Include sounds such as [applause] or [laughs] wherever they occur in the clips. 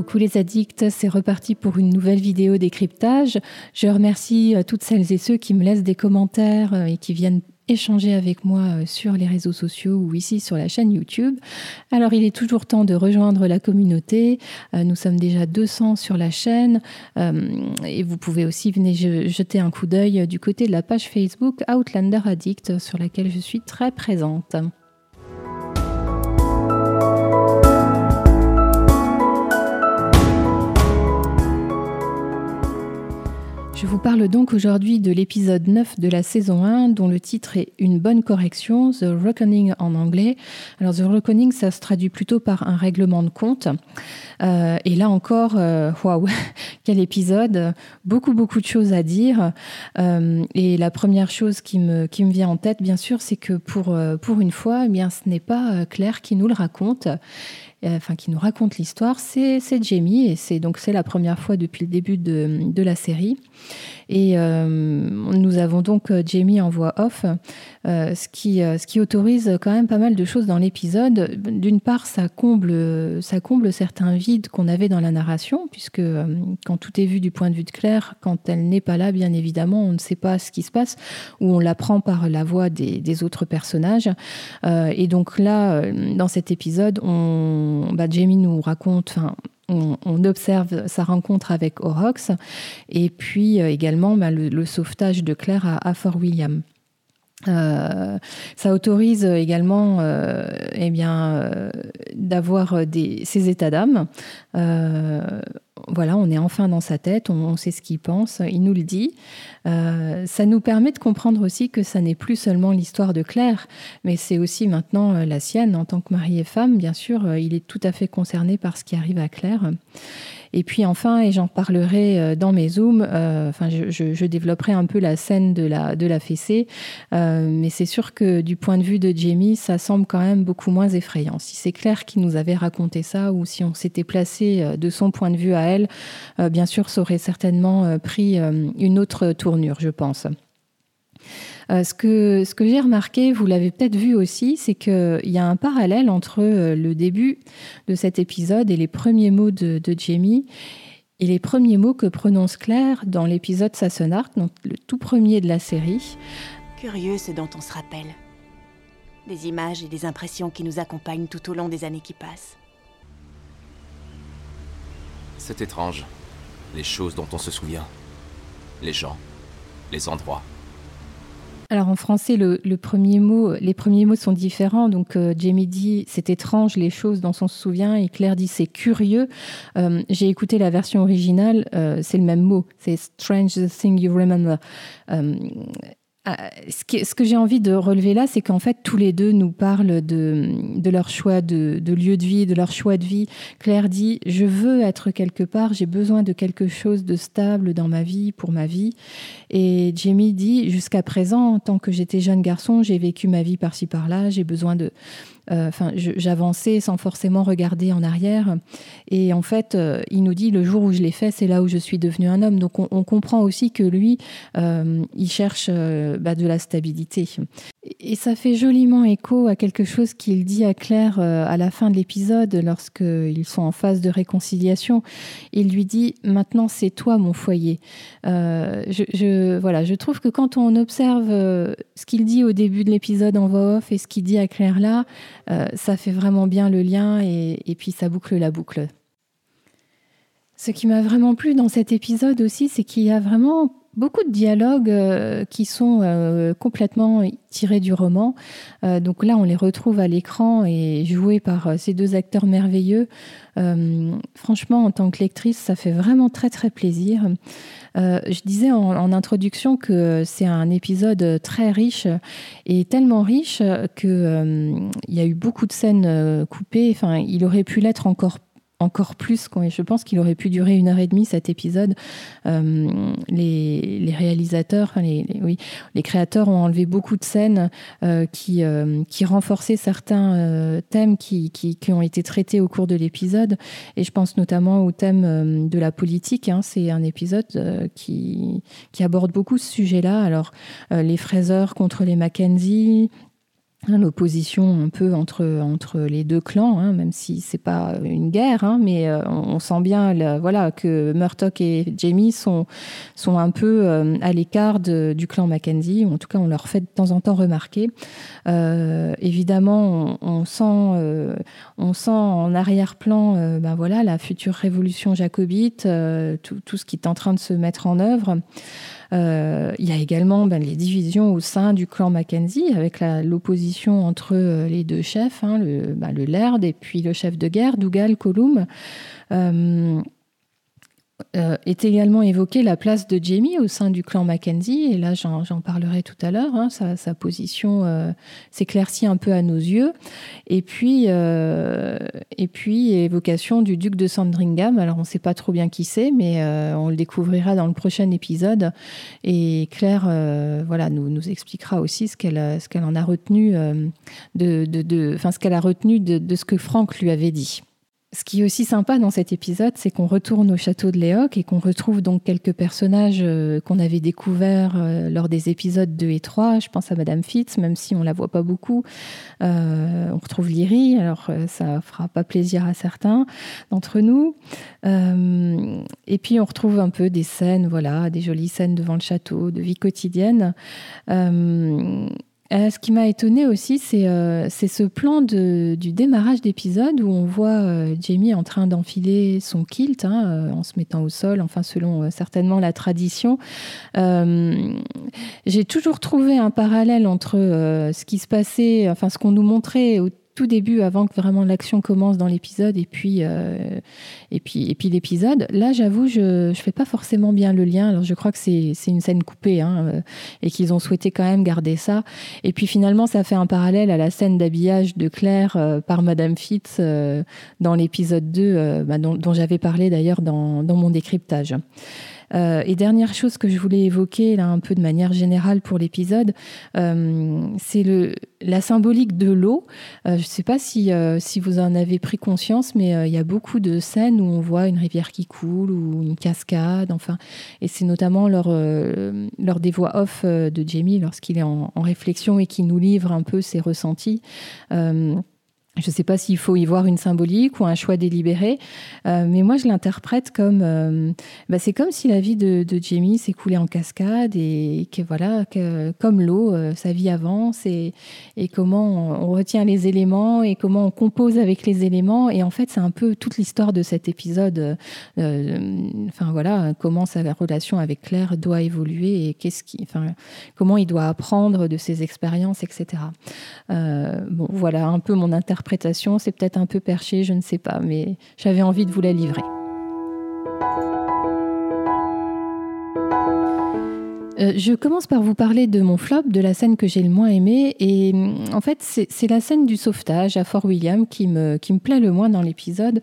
Coucou les addicts, c'est reparti pour une nouvelle vidéo décryptage. Je remercie euh, toutes celles et ceux qui me laissent des commentaires euh, et qui viennent échanger avec moi euh, sur les réseaux sociaux ou ici sur la chaîne YouTube. Alors il est toujours temps de rejoindre la communauté. Nous sommes déjà 200 sur la chaîne et vous pouvez aussi venir jeter un coup d'œil du côté de la page Facebook Outlander Addict sur laquelle je suis très présente. Je vous parle donc aujourd'hui de l'épisode 9 de la saison 1 dont le titre est Une bonne correction, The Reckoning en anglais. Alors The Reckoning, ça se traduit plutôt par un règlement de compte. Euh, et là encore, euh, waouh, [laughs] quel épisode Beaucoup, beaucoup de choses à dire. Euh, et la première chose qui me, qui me vient en tête, bien sûr, c'est que pour, pour une fois, eh bien, ce n'est pas Claire qui nous le raconte. Euh, enfin qui nous raconte l'histoire, c'est Jamie et c'est donc c'est la première fois depuis le début de, la série. Et euh, nous avons donc euh, Jamie en voix off, ce, qui, ce qui autorise quand même pas mal de choses dans l'épisode. D'une part, ça comble, ça comble certains vides qu'on avait dans la narration, puisque quand tout est vu du point de vue de Claire, quand elle n'est pas là, bien évidemment, on ne sait pas ce qui se passe, ou on l'apprend par la voix des, des autres personnages. et donc là, dans cet épisode, on bah, Jamie nous raconte, on, observe sa rencontre avec Orox et puis euh, également bah, le, sauvetage de Claire à, Fort William. Euh, ça autorise également euh, eh bien d'avoir ces états d'âme voilà, on est enfin dans sa tête, on, sait ce qu'il pense, il nous le dit. Euh, ça nous permet de comprendre aussi que ça n'est plus seulement l'histoire de Claire, mais c'est aussi maintenant euh, la sienne en tant que mari et femme. Bien sûr, euh, il est tout à fait concerné par ce qui arrive à Claire. Et puis enfin, et j'en parlerai euh, dans mes zooms, euh, enfin, je, développerai un peu la scène de la, de la fessée, euh, mais c'est sûr que du point de vue de Jamie, ça semble quand même beaucoup moins effrayant. Si c'est Claire qui nous avait raconté ça, ou si on s'était placé de son point de vue à elle, bien sûr, ça aurait certainement pris une autre tournure, je pense. Euh, ce que, ce que j'ai remarqué, vous l'avez peut-être vu aussi, c'est qu'il y a un parallèle entre euh, le début de cet épisode et les premiers mots de, Jamie et les premiers mots que prononce Claire dans l'épisode Sassenark, donc le tout premier de la série. Curieux ce dont on se rappelle. Des images et des impressions qui nous accompagnent tout au long des années qui passent. C'est étrange. Les choses dont on se souvient. Les gens. Les endroits. Alors en français, le, premier mot, les premiers mots sont différents. Donc euh, Jamie dit c'est étrange les choses dont on se souvient et Claire dit c'est curieux. Euh, j'ai écouté la version originale, euh, c'est le même mot, c'est strange the thing you remember. Ah, ce, que j'ai envie de relever là, c'est qu'en fait, tous les deux nous parlent de, leur choix de, lieu de vie, de leur choix de vie. Claire dit Je veux être quelque part, j'ai besoin de quelque chose de stable dans ma vie, pour ma vie. Et Jamie dit Jusqu'à présent, tant que j'étais jeune garçon, j'ai vécu ma vie par-ci par-là, j'ai besoin de, euh, enfin, j'avançais sans forcément regarder en arrière. Et en fait, euh, il nous dit le jour où je l'ai fait, c'est là où je suis devenu un homme. Donc, on, comprend aussi que lui, euh, il cherche bah, de la stabilité. Et ça fait joliment écho à quelque chose qu'il dit à Claire à la fin de l'épisode, lorsqu'ils sont en phase de réconciliation. Il lui dit Maintenant, c'est toi mon foyer. je, voilà, je trouve que quand on observe ce qu'il dit au début de l'épisode en voix off et ce qu'il dit à Claire là, euh, ça fait vraiment bien le lien et, puis ça boucle la boucle. Ce qui m'a vraiment plu dans cet épisode aussi, c'est qu'il y a vraiment beaucoup de dialogues euh, qui sont euh, complètement tirés du roman. donc là, on les retrouve à l'écran et joués par ces deux acteurs merveilleux. franchement, en tant que lectrice, ça fait vraiment très très plaisir. Euh, je disais en, introduction que c'est un épisode très riche et tellement riche qu'il euh, il y a eu beaucoup de scènes euh, coupées. Enfin, il aurait pu l'être encore encore plus. Je pense qu'il aurait pu durer une heure et demie cet épisode. Euh, les, réalisateurs, les, créateurs ont enlevé beaucoup de scènes euh, qui, euh, qui renforçaient certains thèmes qui, ont été traités au cours de l'épisode. Et je pense notamment au thème de la politique. Hein. C'est un épisode qui, qui aborde beaucoup ce sujet-là. Alors, les fraiseurs contre les Mackenzie, l'opposition un peu entre, entre les deux clans, hein, même si c'est pas une guerre, hein, mais euh, on, sent bien voilà, que Murtock et Jamie sont, sont un peu euh, à l'écart du clan Mackenzie, en tout cas on leur fait de temps en temps remarquer. Euh, évidemment, on, sent, on sent en arrière-plan ben voilà, la future révolution jacobite, tout, tout, ce qui est en train de se mettre en œuvre. Euh, il y a également ben, les divisions au sein du clan Mackenzie, avec l'opposition entre euh, les deux chefs, hein, le, ben, le Laird et puis le chef de guerre, Dougal Colum. Euh, euh, est également évoquée la place de Jamie au sein du clan Mackenzie, et là j'en parlerai tout à l'heure, hein, sa, position euh, s'éclaircit un peu à nos yeux. Et puis, euh, et puis évocation du duc de Sandringham, alors on ne sait pas trop bien qui c'est, mais on le découvrira dans le prochain épisode, et Claire voilà, nous, expliquera aussi ce qu'elle en a retenu, de, de, de, ce qu'elle a retenu de, de ce que Franck lui avait dit. Ce qui est aussi sympa dans cet épisode, c'est qu'on retourne au château de Léoc et qu'on retrouve donc quelques personnages euh, qu'on avait découverts euh, lors des épisodes 2 et 3. Je pense à Madame Fitz, même si on la voit pas beaucoup. Euh, on retrouve Lyrie, alors ça fera pas plaisir à certains d'entre nous. et puis on retrouve un peu des scènes, voilà, des jolies scènes devant le château, de vie quotidienne. Ce qui m'a étonné aussi, c'est euh, ce plan de, du démarrage d'épisode où on voit euh, Jamie en train d'enfiler son kilt hein, en se mettant au sol, enfin selon certainement la tradition. J'ai toujours trouvé un parallèle entre ce qui se passait, enfin ce qu'on nous montrait au tout début, avant que vraiment l'action commence dans l'épisode, et puis, euh, et puis, et puis l'épisode. Là, j'avoue, je ne fais pas forcément bien le lien. Alors, je crois que c'est une scène coupée, hein, euh, et qu'ils ont souhaité quand même garder ça. Et puis, finalement, ça fait un parallèle à la scène d'habillage de Claire euh, par Madame Fitz dans l'épisode 2, bah, dont, dont j'avais parlé d'ailleurs dans, dans mon décryptage. Euh, et dernière chose que je voulais évoquer là un peu de manière générale pour l'épisode, euh, c'est le la symbolique de l'eau. Euh, je ne sais pas si, si vous en avez pris conscience, mais il y a beaucoup de scènes où on voit une rivière qui coule ou une cascade, enfin, et c'est notamment lors, lors des voix off de Jamie lorsqu'il est en, en, réflexion et qui nous livre un peu ses ressentis. Je ne sais pas s'il faut y voir une symbolique ou un choix délibéré, euh, mais moi je l'interprète comme, euh, bah, c'est comme si la vie de, Jamie s'écoulait en cascade et que voilà, que, comme l'eau, euh, sa vie avance et, comment on, retient les éléments et comment on compose avec les éléments. Et en fait, c'est un peu toute l'histoire de cet épisode. enfin voilà, comment sa relation avec Claire doit évoluer et qu'est-ce qui, comment il doit apprendre de ses expériences, etc. voilà un peu mon interprétation c'est peut-être un peu perché, je ne sais pas, mais j'avais envie de vous la livrer. Euh, je commence par vous parler de mon flop, de la scène que j'ai le moins aimée. Et mm, en fait, c'est la scène du sauvetage à Fort William qui me, plaît le moins dans l'épisode.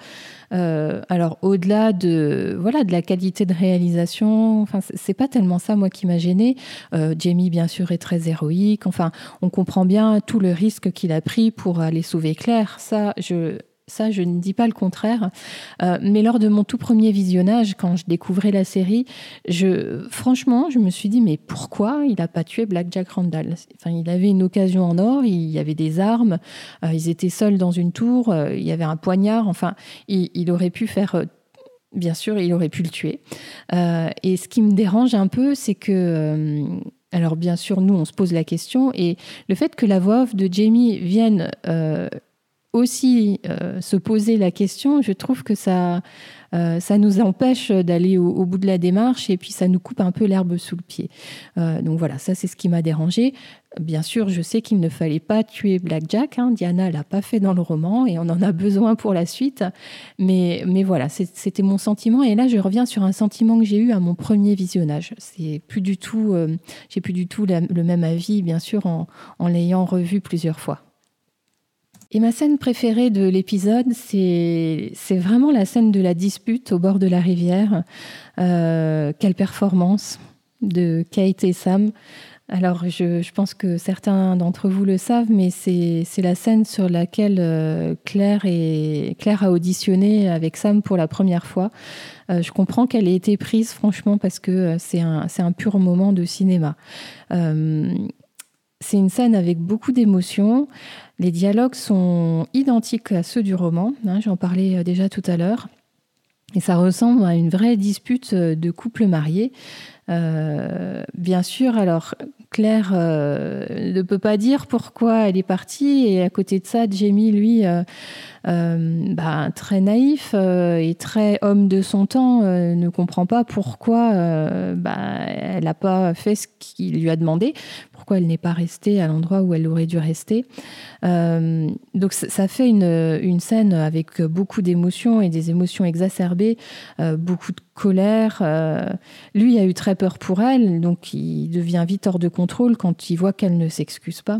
Euh, alors, au-delà de, la qualité de réalisation, enfin, c'est pas tellement ça, moi, qui m'a gêné. Euh, Jamie, bien sûr, est très héroïque. Enfin, on comprend bien tout le risque qu'il a pris pour aller sauver Claire. Ça, je, ça, je ne dis pas le contraire. Euh, mais lors de mon tout premier visionnage, quand je découvrais la série, je, franchement, je me suis dit, mais pourquoi il n'a pas tué Black Jack Randall? Enfin, Il avait une occasion en or, il y avait des armes, euh, ils étaient seuls dans une tour, euh, il y avait un poignard, enfin, il, aurait pu faire bien sûr, il aurait pu le tuer. et ce qui me dérange un peu, c'est que, alors bien sûr, nous, on se pose la question, et le fait que la voix off de Jamie vienne aussi euh, se poser la question, je trouve que ça, euh, ça nous empêche d'aller au, bout de la démarche et puis ça nous coupe un peu l'herbe sous le pied. Euh, donc voilà, ça c'est ce qui m'a dérangé. Bien sûr, je sais qu'il ne fallait pas tuer Black Jack. Hein. Diana l'a pas fait dans le roman et on en a besoin pour la suite. Mais, mais voilà, c'était mon sentiment. Et là, je reviens sur un sentiment que j'ai eu à mon premier visionnage. C'est plus du tout, j'ai plus du tout le même avis, bien sûr, en, en l'ayant revu plusieurs fois. Et ma scène préférée de l'épisode, c'est vraiment la scène de la dispute au bord de la rivière. Euh, quelle performance de Kate et Sam. Alors, je, pense que certains d'entre vous le savent, mais c'est la scène sur laquelle euh, Claire, et, Claire a auditionné avec Sam pour la première fois. Euh, je comprends qu'elle ait été prise, franchement, parce que c'est un, un, pur moment de cinéma c'est une scène avec beaucoup d'émotions. Les dialogues sont identiques à ceux du roman, hein, j'en parlais déjà tout à l'heure. Et ça ressemble à une vraie dispute de couple marié. Euh, bien sûr, alors Claire euh, ne peut pas dire pourquoi elle est partie, et à côté de ça, Jamie, lui, euh, bah, très naïf et très homme de son temps, ne comprend pas pourquoi bah, elle n'a pas fait ce qu'il lui a demandé, pourquoi elle n'est pas restée à l'endroit où elle aurait dû rester. donc ça fait une scène avec beaucoup d'émotions et des émotions exacerbées, beaucoup de colère. lui a eu très peur pour elle, donc il devient vite hors de contrôle quand il voit qu'elle ne s'excuse pas.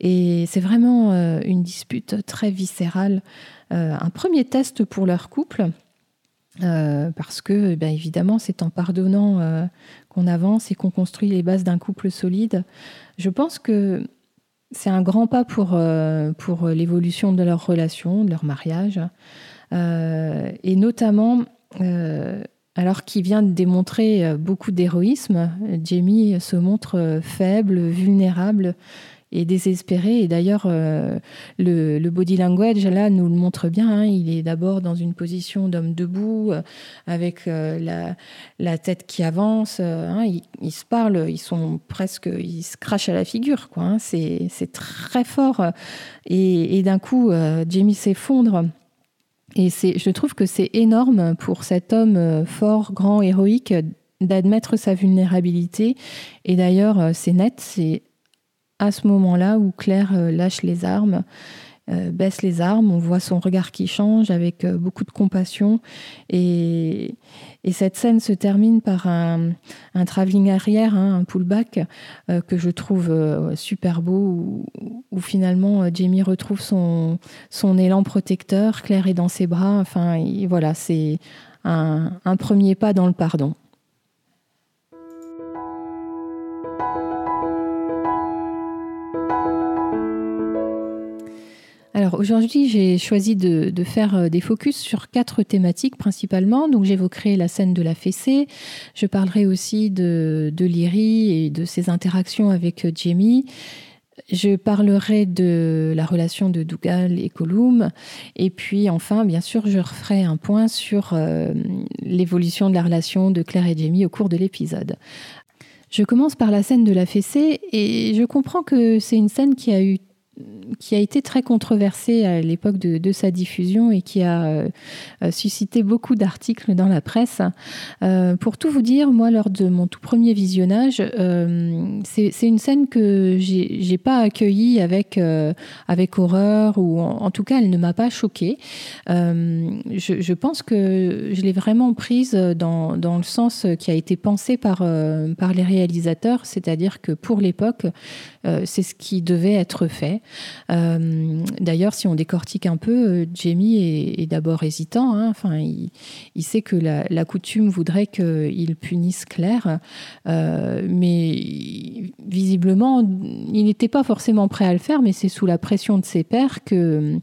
Et c'est vraiment euh, une dispute très viscérale, euh, un premier test pour leur couple, euh, parce que, ben, évidemment, c'est en pardonnant qu'on avance et qu'on construit les bases d'un couple solide. Je pense que c'est un grand pas pour, pour l'évolution de leur relation, de leur mariage, et notamment alors qu'il vient de démontrer beaucoup d'héroïsme, Jamie se montre faible, vulnérable et désespéré. Et d'ailleurs, euh, le, body language, là, nous le montre bien. Hein. Il est d'abord dans une position d'homme debout, avec la, tête qui avance. Hein. Ils, se parlent, ils sont presque, ils se crachent à la figure. Quoi, hein. C'est très fort. Et, et d'un coup, Jamie s'effondre. Et je trouve que c'est énorme pour cet homme euh, fort, grand, héroïque d'admettre sa vulnérabilité. Et d'ailleurs, euh, c'est net, c'est à ce moment-là où Claire euh, lâche les armes, baisse les armes, on voit son regard qui change avec beaucoup de compassion. Et, et cette scène se termine par un, un travelling arrière, hein, un pullback, euh, que je trouve euh, super beau, où, finalement euh, Jamie retrouve son, élan protecteur, Claire est dans ses bras. Enfin, voilà, c'est un premier pas dans le pardon. Alors aujourd'hui, j'ai choisi de, faire euh, des focus sur quatre thématiques principalement. Donc j'évoquerai la scène de la fessée, je parlerai aussi de, de Lyrie et de ses interactions avec euh, Jamie. Je parlerai de la relation de Dougal et Colum. Et puis enfin, bien sûr, je referai un point sur euh, l'évolution de la relation de Claire et Jamie au cours de l'épisode. Je commence par la scène de la fessée et je comprends que c'est une scène qui a eu qui a été très controversé à l'époque de, sa diffusion et qui a euh, suscité beaucoup d'articles dans la presse. Euh, pour tout vous dire, moi, lors de mon tout premier visionnage, euh, c'est une scène que j'ai pas accueillie avec, avec horreur ou en, tout cas, elle ne m'a pas choquée. Je, je, pense que je l'ai vraiment prise dans, dans, le sens qui a été pensé par, par les réalisateurs, c'est-à-dire que pour l'époque, c'est ce qui devait être fait. Euh, d'ailleurs, si on décortique un peu, euh, Jamie est, d'abord hésitant. Hein. Enfin, il, sait que la, coutume voudrait qu'il punisse Claire, euh, mais visiblement, il n'était pas forcément prêt à le faire, mais c'est sous la pression de ses pères que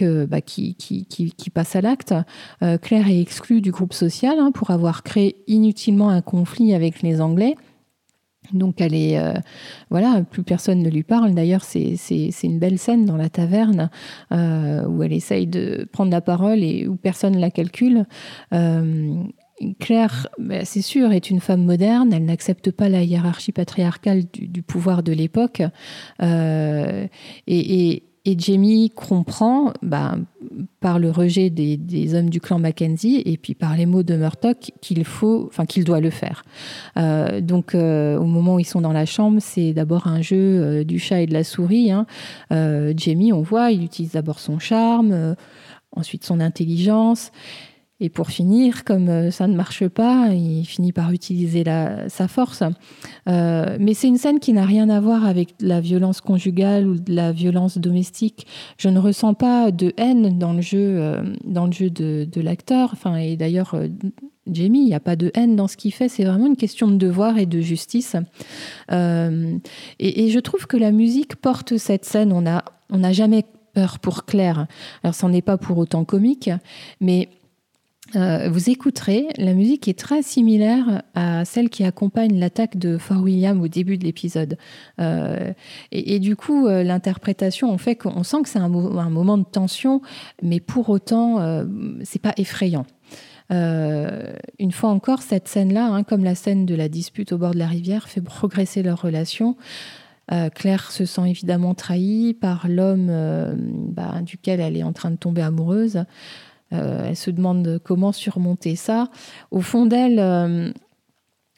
bah, qui, passe à l'acte. Claire est exclue du groupe social hein, pour avoir créé inutilement un conflit avec les Anglais. Donc elle est, euh, voilà, plus personne ne lui parle. D'ailleurs, c'est une belle scène dans la taverne euh, où elle essaye de prendre la parole et où personne ne la calcule. Euh, Claire, bah, c'est sûr, est une femme moderne. Elle n'accepte pas la hiérarchie patriarcale du, pouvoir de l'époque. et Jamie comprend, bah, par le rejet des, hommes du clan Mackenzie et puis par les mots de Murtock, qu'il faut, enfin qu'il doit le faire. Euh, donc, euh, au moment où ils sont dans la chambre, c'est d'abord un jeu euh, du chat et de la souris. Hein. Jamie, on voit, il utilise d'abord son charme, ensuite son intelligence. Et pour finir, comme euh, ça ne marche pas, il finit par utiliser sa force. Euh, mais c'est une scène qui n'a rien à voir avec la violence conjugale ou de la violence domestique. Je ne ressens pas de haine dans le jeu, euh, dans le jeu de, l'acteur. Enfin, et d'ailleurs, Jamie, il n'y a pas de haine dans ce qu'il fait. C'est vraiment une question de devoir et de justice. Et, je trouve que la musique porte cette scène. On n'a jamais peur pour Claire. Alors, c'en est pas pour autant comique, mais euh, vous écouterez, la musique est très similaire à celle qui accompagne l'attaque de Fort William au début de l'épisode. Euh, et, du coup, euh, l'interprétation, on fait qu'on sent que c'est un, moment de tension, mais pour autant, c'est pas effrayant. une fois encore, cette scène-là, hein, comme la scène de la dispute au bord de la rivière, fait progresser leur relation. Claire se sent évidemment trahie par l'homme bah, duquel elle est en train de tomber amoureuse. Euh, elle se demande comment surmonter ça. Au fond d'elle, euh,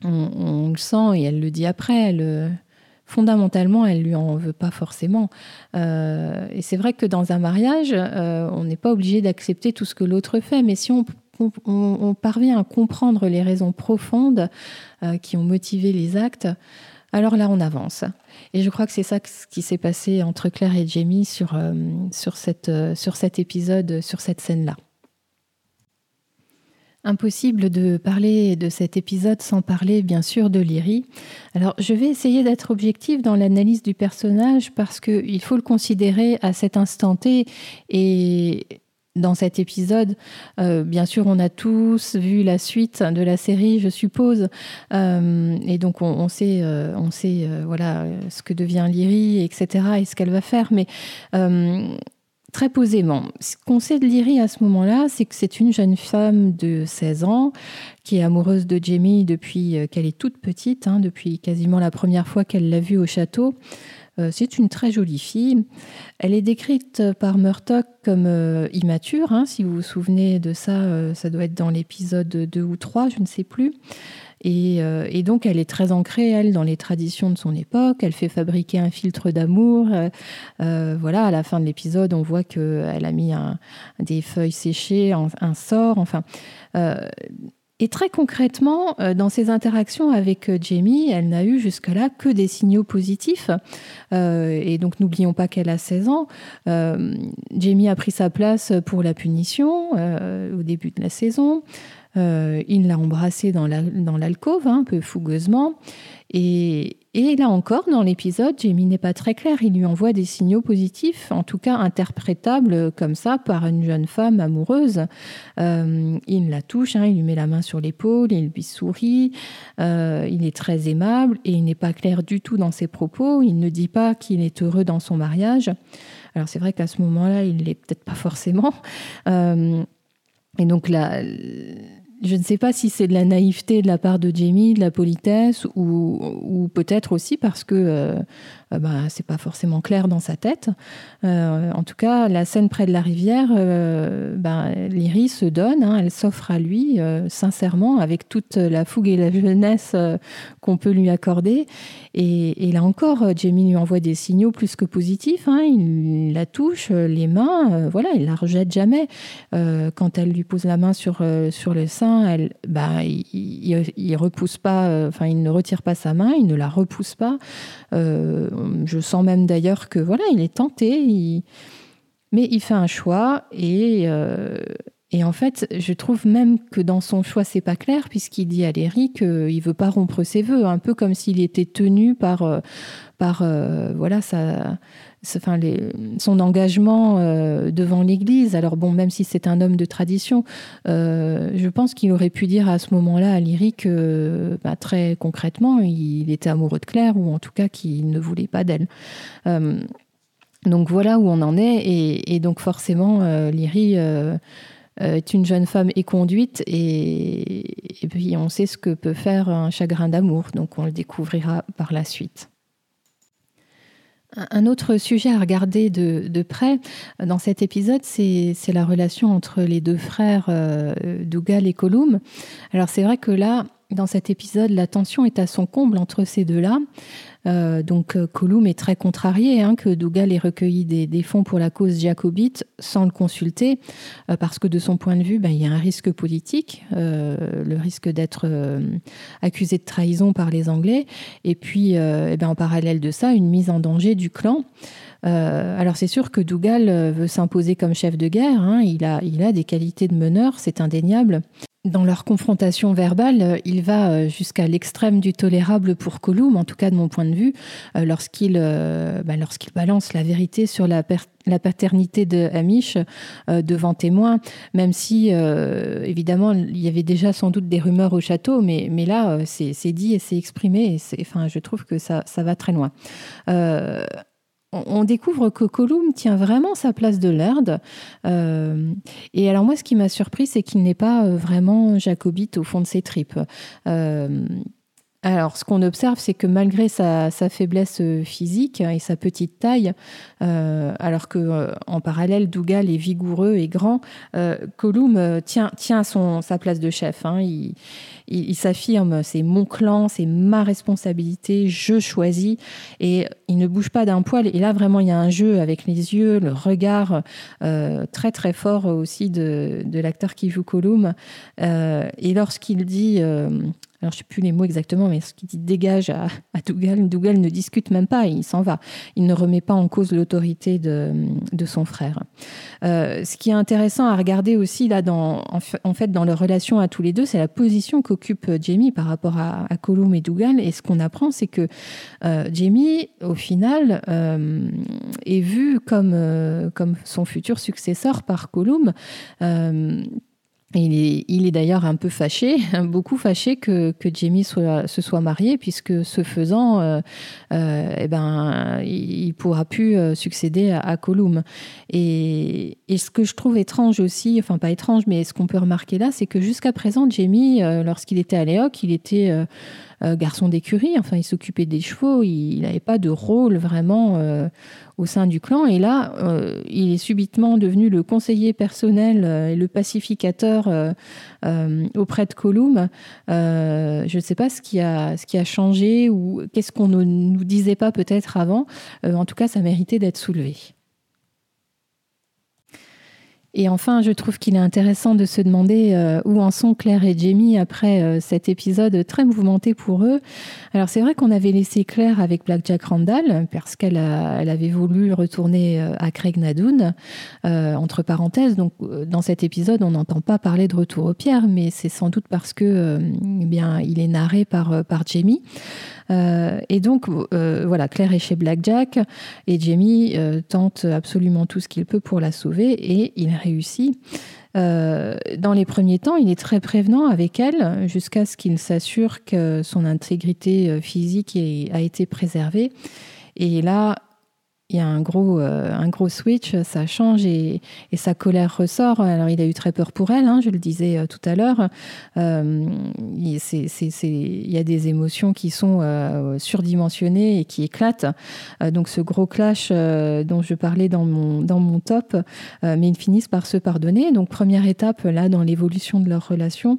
on, le sent et elle le dit après. Elle, fondamentalement, elle lui en veut pas forcément. Euh, et c'est vrai que dans un mariage, on n'est pas obligé d'accepter tout ce que l'autre fait, mais si on, parvient à comprendre les raisons profondes qui ont motivé les actes, alors là, on avance. Et je crois que c'est ça qui s'est passé entre Claire et Jamie sur, sur, cette, sur cet épisode, sur cette scène-là. Impossible de parler de cet épisode sans parler bien sûr de Lyrie. Alors je vais essayer d'être objective dans l'analyse du personnage parce qu'il faut le considérer à cet instant T et dans cet épisode, euh, bien sûr, on a tous vu la suite de la série, je suppose, euh, et donc on, sait, on sait euh, voilà ce que devient Lyrie, etc., et ce qu'elle va faire. Mais très posément. Ce qu'on sait de Lyrie à ce moment-là, c'est que c'est une jeune femme de 16 ans qui est amoureuse de Jamie depuis euh, qu'elle est toute petite, hein, depuis quasiment la première fois qu'elle l'a vue au château. Euh, c'est une très jolie fille. Elle est décrite par Murtock comme euh, immature. Hein, si vous vous souvenez de ça, ça doit être dans l'épisode 2 ou 3, je ne sais plus. Euh, et, donc, elle est très ancrée, elle, dans les traditions de son époque. Elle fait fabriquer un filtre d'amour. Euh, euh, voilà, à la fin de l'épisode, on voit qu'elle a mis des feuilles séchées, un, sort, enfin. et très concrètement, dans ses interactions avec Jamie, elle n'a eu jusque-là que des signaux positifs. et donc, n'oublions pas qu'elle a 16 ans. Jamie a pris sa place pour la punition au début de la saison. Euh, il l'a embrassée dans l'alcôve, hein, un peu fougueusement. Et, là encore, dans l'épisode, Jamie n'est pas très clair. Il lui envoie des signaux positifs, en tout cas interprétables comme ça par une jeune femme amoureuse. Euh, il la touche, hein, il lui met la main sur l'épaule, il lui sourit. Euh, il est très aimable et il n'est pas clair du tout dans ses propos. Il ne dit pas qu'il est heureux dans son mariage. Alors c'est vrai qu'à ce moment-là, il l'est peut-être pas forcément. et donc là je ne sais pas si c'est de la naïveté de la part de Jamie, de la politesse, ou, peut-être aussi parce que euh, euh, bah, c'est pas forcément clair dans sa tête. Euh, en tout cas, la scène près de la rivière, euh, bah, se donne, hein, elle s'offre à lui sincèrement, avec toute la fougue et la jeunesse qu'on peut lui accorder. Et, là encore, Jamie lui envoie des signaux plus que positifs. Hein. il la touche, les mains, voilà, il la rejette jamais. quand elle lui pose la main sur le sein, elle, bah, il, repousse pas, enfin, il ne retire pas sa main, il ne la repousse pas. Je sens même d'ailleurs que voilà, il est tenté, mais il fait un choix et, euh, et en fait, je trouve même que dans son choix, c'est pas clair puisqu'il dit à Léry qu'il veut pas rompre ses vœux, un peu comme s'il était tenu par, euh, par euh, voilà sa son engagement euh, devant l'Église. Alors bon, même si c'est un homme de tradition, euh, je pense qu'il aurait pu dire à ce moment-là à Lyrique que bah, très concrètement, il était amoureux de Claire, ou en tout cas qu'il ne voulait pas d'elle. Euh, donc voilà où on en est, et, donc forcément, Lyrie est une jeune femme éconduite, et puis on sait ce que peut faire un chagrin d'amour, donc on le découvrira par la suite. Un autre sujet à regarder de, près dans cet épisode, c'est la relation entre les deux frères euh, Dougal et Colum. Alors c'est vrai que là, dans cet épisode, la tension est à son comble entre ces deux-là. Euh, donc euh, Colum est très contrarié hein, que Dougal ait recueilli des, fonds pour la cause jacobite sans le consulter, euh, parce que de son point de vue, ben, il y a un risque politique, le risque d'être accusé de trahison par les Anglais, et puis ben, en parallèle de ça, une mise en danger du clan. alors c'est sûr que Dougal veut s'imposer comme chef de guerre, hein. il, a, il a des qualités de meneur, c'est indéniable. Dans leur confrontation verbale, il va jusqu'à l'extrême du tolérable pour Colum, en tout cas de mon point de vue, lorsqu'il bah, lorsqu'il balance la vérité sur la, la paternité de Hamish devant témoins, même si, évidemment, il y avait déjà sans doute des rumeurs au château, mais, mais là, c'est dit et c'est exprimé, et enfin, je trouve que ça, ça va très loin on découvre que Colum tient vraiment sa place de l'Erde. Euh, et alors moi, ce qui m'a surpris, c'est qu'il n'est pas euh, vraiment jacobite au fond de ses tripes. Euh, alors, ce qu'on observe, c'est que malgré sa, faiblesse physique et sa petite taille, alors que en parallèle, Dougal est vigoureux et grand, Colum tient, sa place de chef. Hein. Il, s'affirme, c'est mon clan, c'est ma responsabilité, je choisis, et il ne bouge pas d'un poil. Et là, vraiment, il y a un jeu avec les yeux, le regard euh, très très fort aussi de, l'acteur qui joue Colum. Euh, et lorsqu'il dit euh, alors je ne sais plus les mots exactement, mais ce qu'il dit dégage à, Dougal, Dougal ne discute même pas, il s'en va. Il ne remet pas en cause l'autorité de, son frère. Euh, ce qui est intéressant à regarder aussi là, dans, en, fait, dans leur relation à tous les deux, c'est la position qu'occupe Jamie par rapport à, à Colum et Dougal. Et ce qu'on apprend, c'est que euh, Jamie, au final, euh, est vu comme, comme son futur successeur par Colum. Il est, il est d'ailleurs un peu fâché, [laughs] beaucoup fâché que, que Jamie soit, se soit marié, puisque ce faisant, euh, euh, eh ben, il pourra plus euh, succéder à, à Colum. Et, et, ce que je trouve étrange aussi, enfin pas étrange, mais ce qu'on peut remarquer là, c'est que jusqu'à présent, Jamie, lorsqu'il était à Léoc, il était euh, garçon d'écurie, enfin il s'occupait des chevaux, il n'avait pas de rôle vraiment euh, au sein du clan. Et là, euh, il est subitement devenu le conseiller personnel et le pacificateur auprès de Colum. je ne sais pas ce qui, a, ce qui a changé ou qu'est-ce qu'on ne nous disait pas peut-être avant. en tout cas, ça méritait d'être soulevé. Et enfin, je trouve qu'il est intéressant de se demander euh, où en sont Claire et Jamie après euh, cet épisode très mouvementé pour eux. Alors c'est vrai qu'on avait laissé Claire avec Black Jack Randall parce qu'elle elle avait voulu retourner euh, à Craig Nadoun. entre parenthèses, donc dans cet épisode, on n'entend pas parler de retour aux pierres, mais c'est sans doute parce que eh bien il est narré par par Jamie. Euh, et donc, euh, voilà, Claire est chez Blackjack et Jamie euh, tente absolument tout ce qu'il peut pour la sauver et il réussit. dans les premiers temps, il est très prévenant avec elle jusqu'à ce qu'il s'assure que son intégrité physique a été préservée. Et là, il y a un gros, euh, un gros switch, ça change et, sa colère ressort. Alors, il a eu très peur pour elle, hein, je le disais euh, tout à l'heure. Euh, il y a des émotions qui sont surdimensionnées et qui éclatent. donc, ce gros clash dont je parlais dans mon, dans mon top, mais ils finissent par se pardonner. Donc, première étape là dans l'évolution de leur relation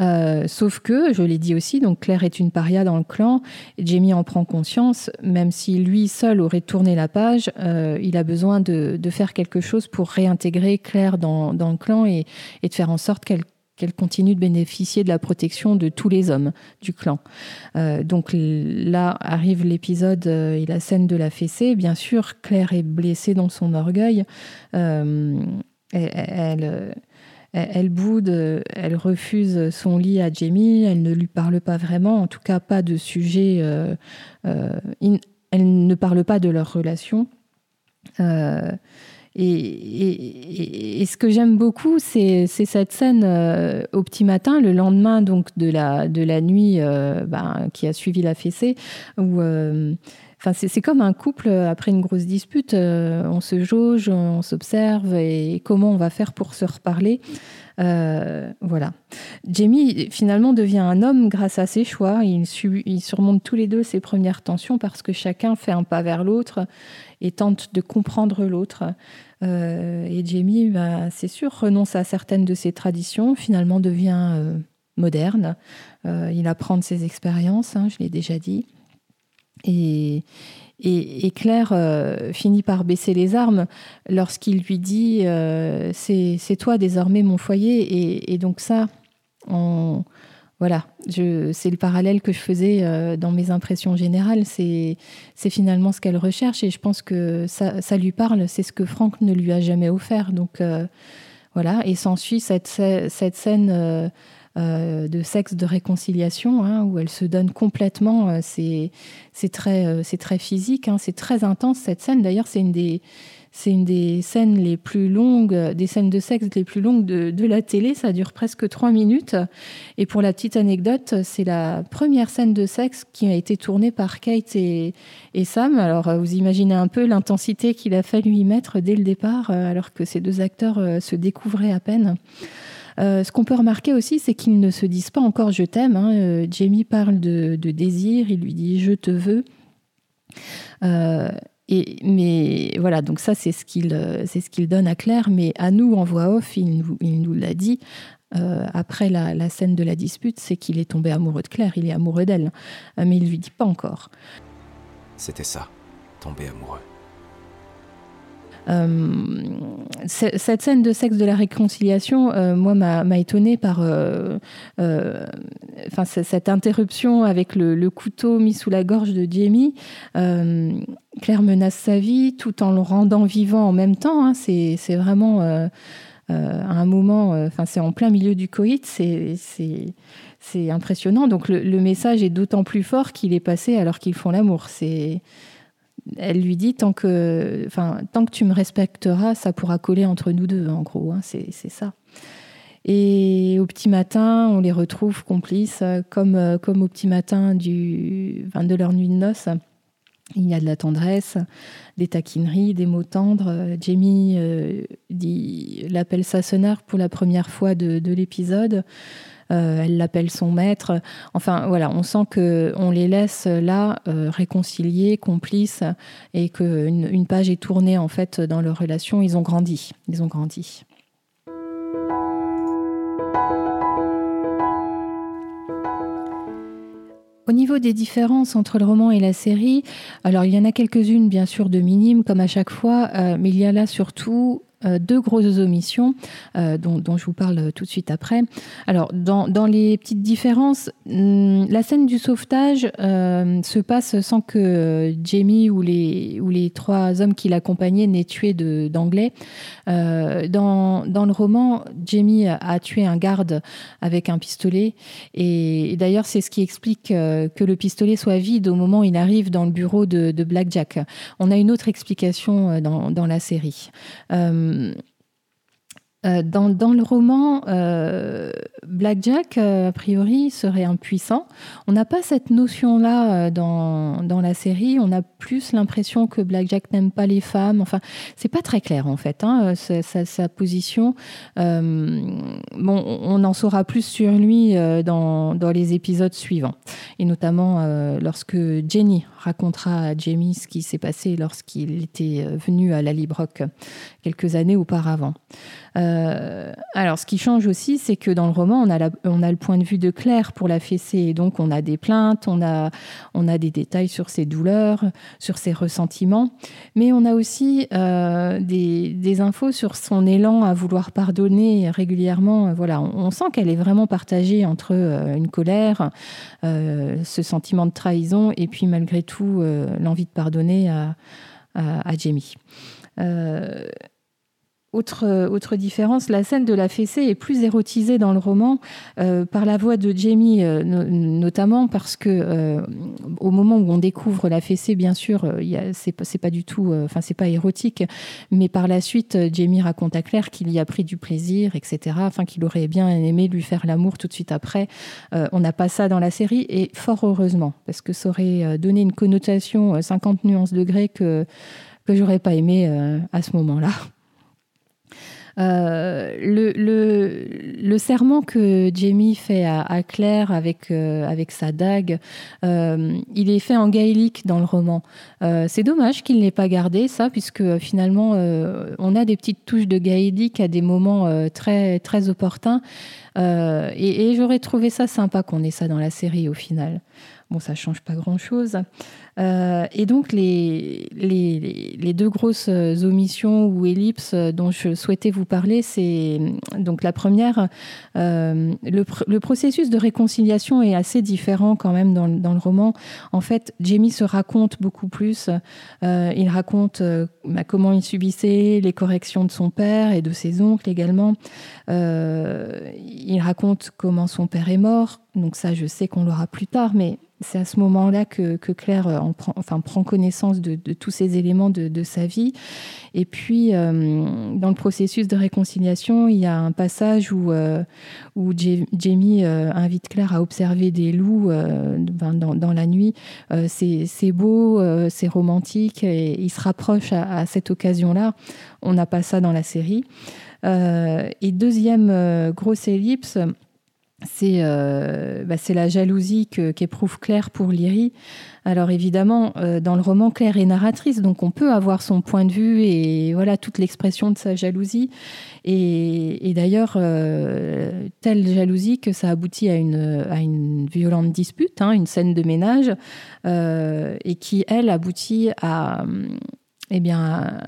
euh, sauf que, je l'ai dit aussi, donc Claire est une paria dans le clan. Jamie en prend conscience, même si lui seul aurait tourné la page, euh, il a besoin de, faire quelque chose pour réintégrer Claire dans, le clan et, de faire en sorte qu'elle continue de bénéficier de la protection de tous les hommes du clan. Euh, donc là arrive l'épisode et la scène de la fessée. Bien sûr, Claire est blessée dans son orgueil. elle boude, elle refuse son lit à Jamie, elle ne lui parle pas vraiment, en tout cas pas de sujet, euh, euh, elle ne parle pas de leur relation. Euh, et, ce que j'aime beaucoup, c'est cette scène au petit matin, le lendemain donc de la, de la nuit ben, qui a suivi la fessée, où Enfin, c'est comme un couple euh, après une grosse dispute. Euh, on se jauge, on s'observe et comment on va faire pour se reparler. Euh, voilà. Jamie finalement devient un homme grâce à ses choix. Il, surmonte tous les deux ses premières tensions parce que chacun fait un pas vers l'autre et tente de comprendre l'autre. et Jamie, bah, c'est sûr, renonce à certaines de ses traditions, finalement devient moderne. il apprend de ses expériences, hein, je l'ai déjà dit. Et, et, Claire euh, finit par baisser les armes lorsqu'il lui dit euh, c'est toi désormais mon foyer. Et, donc ça, voilà, c'est le parallèle que je faisais euh, dans mes impressions générales. C'est finalement ce qu'elle recherche et je pense que ça, ça lui parle. C'est ce que Franck ne lui a jamais offert. Donc Voilà, et s'ensuit cette, cette scène de sexe de réconciliation hein, où elle se donne complètement. c'est très, c'est très physique, hein, c'est très intense cette scène. D'ailleurs, c'est une des scènes les plus longues, des scènes de sexe les plus longues de, la télé. Ça dure presque trois minutes. Et pour la petite anecdote, c'est la première scène de sexe qui a été tournée par Kate et, Sam. Alors, vous imaginez un peu l'intensité qu'il a fallu y mettre dès le départ, euh, alors que ces deux acteurs euh, se découvraient à peine. Euh, ce qu'on peut remarquer aussi, c'est qu'ils ne se disent pas encore je t'aime. Hein. Jamie parle de, désir, il lui dit je te veux mais voilà, donc ça, c'est ce qu'il euh, donne à Claire. Mais à nous, en voix off, il nous, l'a dit. Euh, après la, la, scène de la dispute, c'est qu'il est tombé amoureux de Claire, il est amoureux d'elle, euh, mais il lui dit pas encore. C'était ça, tomber amoureux. Euh, cette scène de sexe de la réconciliation, euh, moi, m'a étonnée par euh, cette interruption avec le, couteau mis sous la gorge de Jamie. Claire menace sa vie tout en le rendant vivant en même temps. Hein. C'est vraiment un moment, c'est en plein milieu du coït. C'est impressionnant. Donc le, le message est d'autant plus fort qu'il est passé alors qu'ils font l'amour. C'est elle lui dit tant que, enfin, tant que tu me respecteras, ça pourra coller entre nous deux, en gros. Hein, c'est ça. Et au petit matin, on les retrouve complices, comme, comme au petit matin du, de leur nuit de noces. Il y a de la tendresse, des taquineries, des mots tendres. Jamie euh, dit l'appelle sa pour la première fois de, de l'épisode. Euh, elle l'appelle son maître. Enfin, voilà, on sent que on les laisse là euh, réconciliés, complices, et qu'une une page est tournée en fait dans leur relation. Ils ont grandi, ils ont grandi. Au niveau des différences entre le roman et la série, alors il y en a quelques-unes bien sûr de minimes comme à chaque fois, euh, mais il y a là surtout euh, deux grosses omissions euh, dont, je vous parle tout de suite après. Alors, dans, les petites différences, hmm, la scène du sauvetage euh, se passe sans que Jamie ou les, trois hommes qui l'accompagnaient n'aient tué d'anglais. dans, le roman, Jamie a, tué un garde avec un pistolet. Et, d'ailleurs, c'est ce qui explique que le pistolet soit vide au moment où il arrive dans le bureau de, de Blackjack. On a une autre explication dans, la série. Euh, um, euh, dans, dans, le roman, euh, Blackjack, euh, a priori, serait impuissant. On n'a pas cette notion-là dans, dans, la série. On a plus l'impression que Blackjack n'aime pas les femmes. Enfin, c'est pas très clair en fait, hein, sa, sa, position. bon, on en saura plus sur lui dans, dans, les épisodes suivants, et notamment lorsque Jenny racontera à Jamie ce qui s'est passé lorsqu'il était venu à la Librock quelques années auparavant. Euh, alors, ce qui change aussi, c'est que dans le roman, on a, le point de vue de Claire pour la fessée. Donc, on a des plaintes, on a, des détails sur ses douleurs, sur ses ressentiments. Mais on a aussi euh, des, infos sur son élan à vouloir pardonner régulièrement. Voilà, on, sent qu'elle est vraiment partagée entre euh, une colère, ce sentiment de trahison, et puis malgré tout, l'envie de pardonner à Jamie. Autre, autre différence, la scène de la fessée est plus érotisée dans le roman euh, par la voix de Jamie, euh, notamment parce que euh, au moment où on découvre la fessée, bien sûr, c'est pas, pas du tout, enfin c'est pas érotique, mais par la suite, Jamie raconte à Claire qu'il y a pris du plaisir, etc. Enfin qu'il aurait bien aimé lui faire l'amour tout de suite après. on n'a pas ça dans la série et fort heureusement parce que ça aurait donné une connotation 50 nuances degrés que que j'aurais pas aimé à ce moment-là. Euh, le, serment que Jamie fait à, Claire avec, euh, avec sa dague, euh, il est fait en gaélique dans le roman. c'est dommage qu'il n'ait pas gardé ça, puisque finalement, on a des petites touches de gaélique à des moments très, très opportuns. et j'aurais trouvé ça sympa qu'on ait ça dans la série au final. Bon, ça change pas grand-chose. Euh, et donc, les, les, deux grosses omissions ou ellipses dont je souhaitais vous parler, c'est donc la première, euh, le, processus de réconciliation est assez différent quand même dans, dans, le roman. En fait, Jamie se raconte beaucoup plus. Euh, il raconte bah, comment il subissait les corrections de son père et de ses oncles également. il raconte comment son père est mort. Donc ça, je sais qu'on l'aura plus tard, mais c'est à ce moment-là que, Claire euh, prend, enfin, prend connaissance de, tous ces éléments de, sa vie. Et puis, euh, dans le processus de réconciliation, il y a un passage où, euh, où Jamie invite Claire à observer des loups dans, la nuit. c'est beau, c'est romantique, et il se rapproche à cette occasion-là. On n'a pas ça dans la série. et deuxième grosse ellipse, euh, bah, c'est la jalousie qu'éprouve Claire pour Lyrie. Alors évidemment, euh, dans le roman, Claire est narratrice, donc on peut avoir son point de vue et voilà toute l'expression de sa jalousie. Et, d'ailleurs, euh, telle jalousie que ça aboutit à une, à violente dispute, hein, une scène de ménage, et qui, elle, aboutit à, eh bien,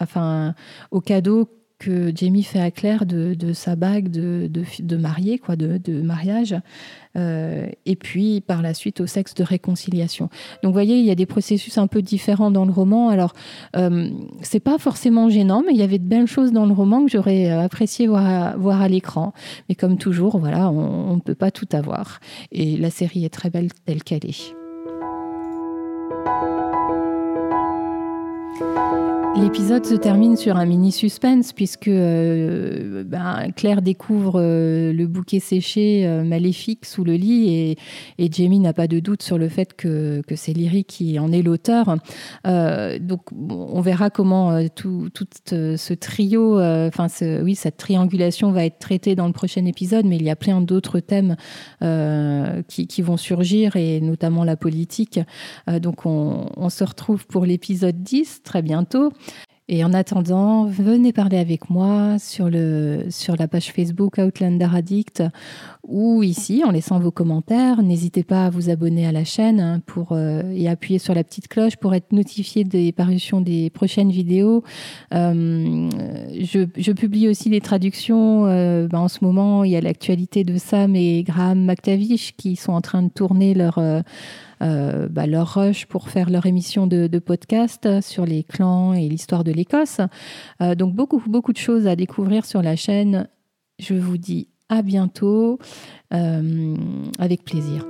enfin, au cadeau que Jamie fait à Claire de, sa bague de, de, quoi, de, mariage, euh, et puis par la suite au sexe de réconciliation. Donc vous voyez, il y a des processus un peu différents dans le roman. Alors, euh, c'est pas forcément gênant, mais il y avait de belles choses dans le roman que j'aurais apprécié voir à, voir à l'écran. Mais comme toujours, voilà, on ne peut pas tout avoir. Et la série est très belle telle qu'elle est. L'épisode se termine sur un mini suspense puisque euh, ben, Claire découvre euh, le bouquet séché euh, maléfique sous le lit et, et Jamie n'a pas de doute sur le fait que, que c'est Lyric qui en est l'auteur. donc on verra comment tout, tout, ce trio, enfin oui cette triangulation va être traitée dans le prochain épisode, mais il y a plein d'autres thèmes qui, qui, vont surgir et notamment la politique. donc on, on se retrouve pour l'épisode 10 très bientôt. Et en attendant, venez parler avec moi sur, le, sur la page Facebook Outlander Addict ou ici en laissant vos commentaires. N'hésitez pas à vous abonner à la chaîne hein, pour, euh, et appuyer sur la petite cloche pour être notifié des parutions des prochaines vidéos. Euh, je, publie aussi les traductions. Euh, ben, en ce moment, il y a l'actualité de Sam et Graham McTavish qui sont en train de tourner leur euh, bah, leur rush pour faire leur émission de, podcast sur les clans et l'histoire de l'Écosse. Euh, donc beaucoup, beaucoup de choses à découvrir sur la chaîne. Je vous dis à bientôt, euh, avec plaisir.